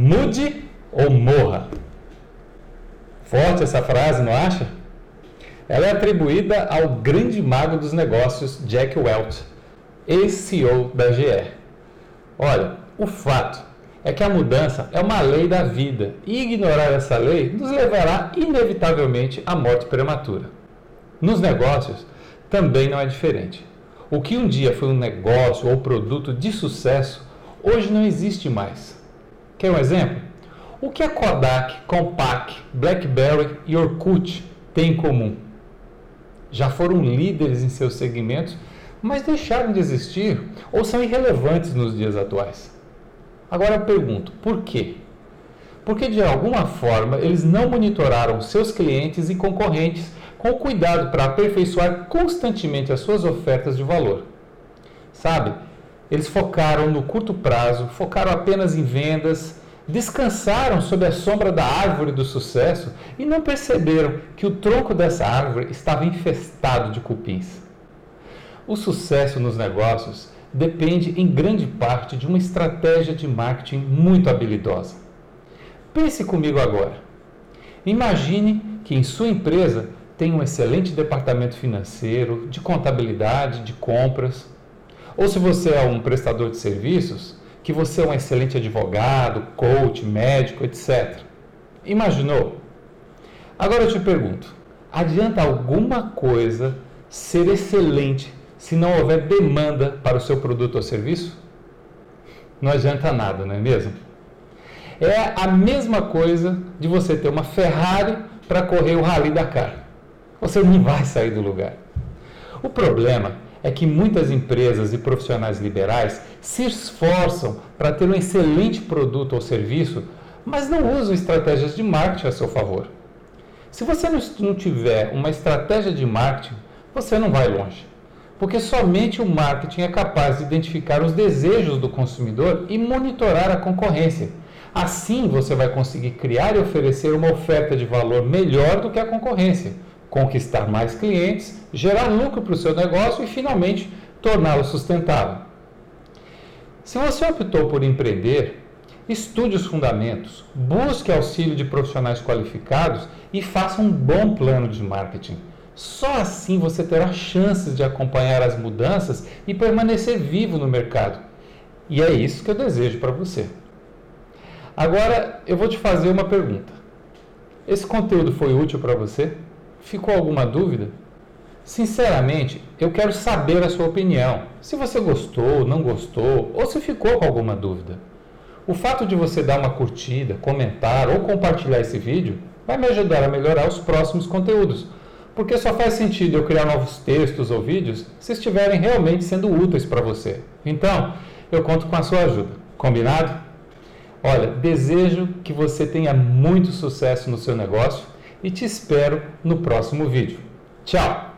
Mude ou morra. Forte essa frase, não acha? Ela é atribuída ao grande mago dos negócios Jack Welch, ex-CEO da GE. Olha, o fato é que a mudança é uma lei da vida e ignorar essa lei nos levará inevitavelmente à morte prematura. Nos negócios também não é diferente. O que um dia foi um negócio ou produto de sucesso, hoje não existe mais. Quer um exemplo? O que a Kodak, Compaq, BlackBerry e Orkut têm em comum? Já foram líderes em seus segmentos, mas deixaram de existir ou são irrelevantes nos dias atuais. Agora eu pergunto, por quê? Porque de alguma forma eles não monitoraram seus clientes e concorrentes com cuidado para aperfeiçoar constantemente as suas ofertas de valor. Sabe? Eles focaram no curto prazo, focaram apenas em vendas, descansaram sob a sombra da árvore do sucesso e não perceberam que o tronco dessa árvore estava infestado de cupins. O sucesso nos negócios depende em grande parte de uma estratégia de marketing muito habilidosa. Pense comigo agora. Imagine que em sua empresa tem um excelente departamento financeiro, de contabilidade, de compras. Ou se você é um prestador de serviços, que você é um excelente advogado, coach, médico, etc. Imaginou? Agora eu te pergunto: adianta alguma coisa ser excelente se não houver demanda para o seu produto ou serviço? Não adianta nada, não é mesmo? É a mesma coisa de você ter uma Ferrari para correr o Rally Dakar você não vai sair do lugar. O problema é que muitas empresas e profissionais liberais se esforçam para ter um excelente produto ou serviço, mas não usam estratégias de marketing a seu favor. Se você não tiver uma estratégia de marketing, você não vai longe. Porque somente o marketing é capaz de identificar os desejos do consumidor e monitorar a concorrência. Assim, você vai conseguir criar e oferecer uma oferta de valor melhor do que a concorrência conquistar mais clientes, gerar lucro para o seu negócio e finalmente torná-lo sustentável. Se você optou por empreender, estude os fundamentos, busque auxílio de profissionais qualificados e faça um bom plano de marketing. Só assim você terá chances de acompanhar as mudanças e permanecer vivo no mercado. E é isso que eu desejo para você. Agora eu vou te fazer uma pergunta. Esse conteúdo foi útil para você? Ficou alguma dúvida? Sinceramente, eu quero saber a sua opinião. Se você gostou, não gostou, ou se ficou com alguma dúvida. O fato de você dar uma curtida, comentar ou compartilhar esse vídeo vai me ajudar a melhorar os próximos conteúdos, porque só faz sentido eu criar novos textos ou vídeos se estiverem realmente sendo úteis para você. Então, eu conto com a sua ajuda. Combinado? Olha, desejo que você tenha muito sucesso no seu negócio e te espero no próximo vídeo. Tchau!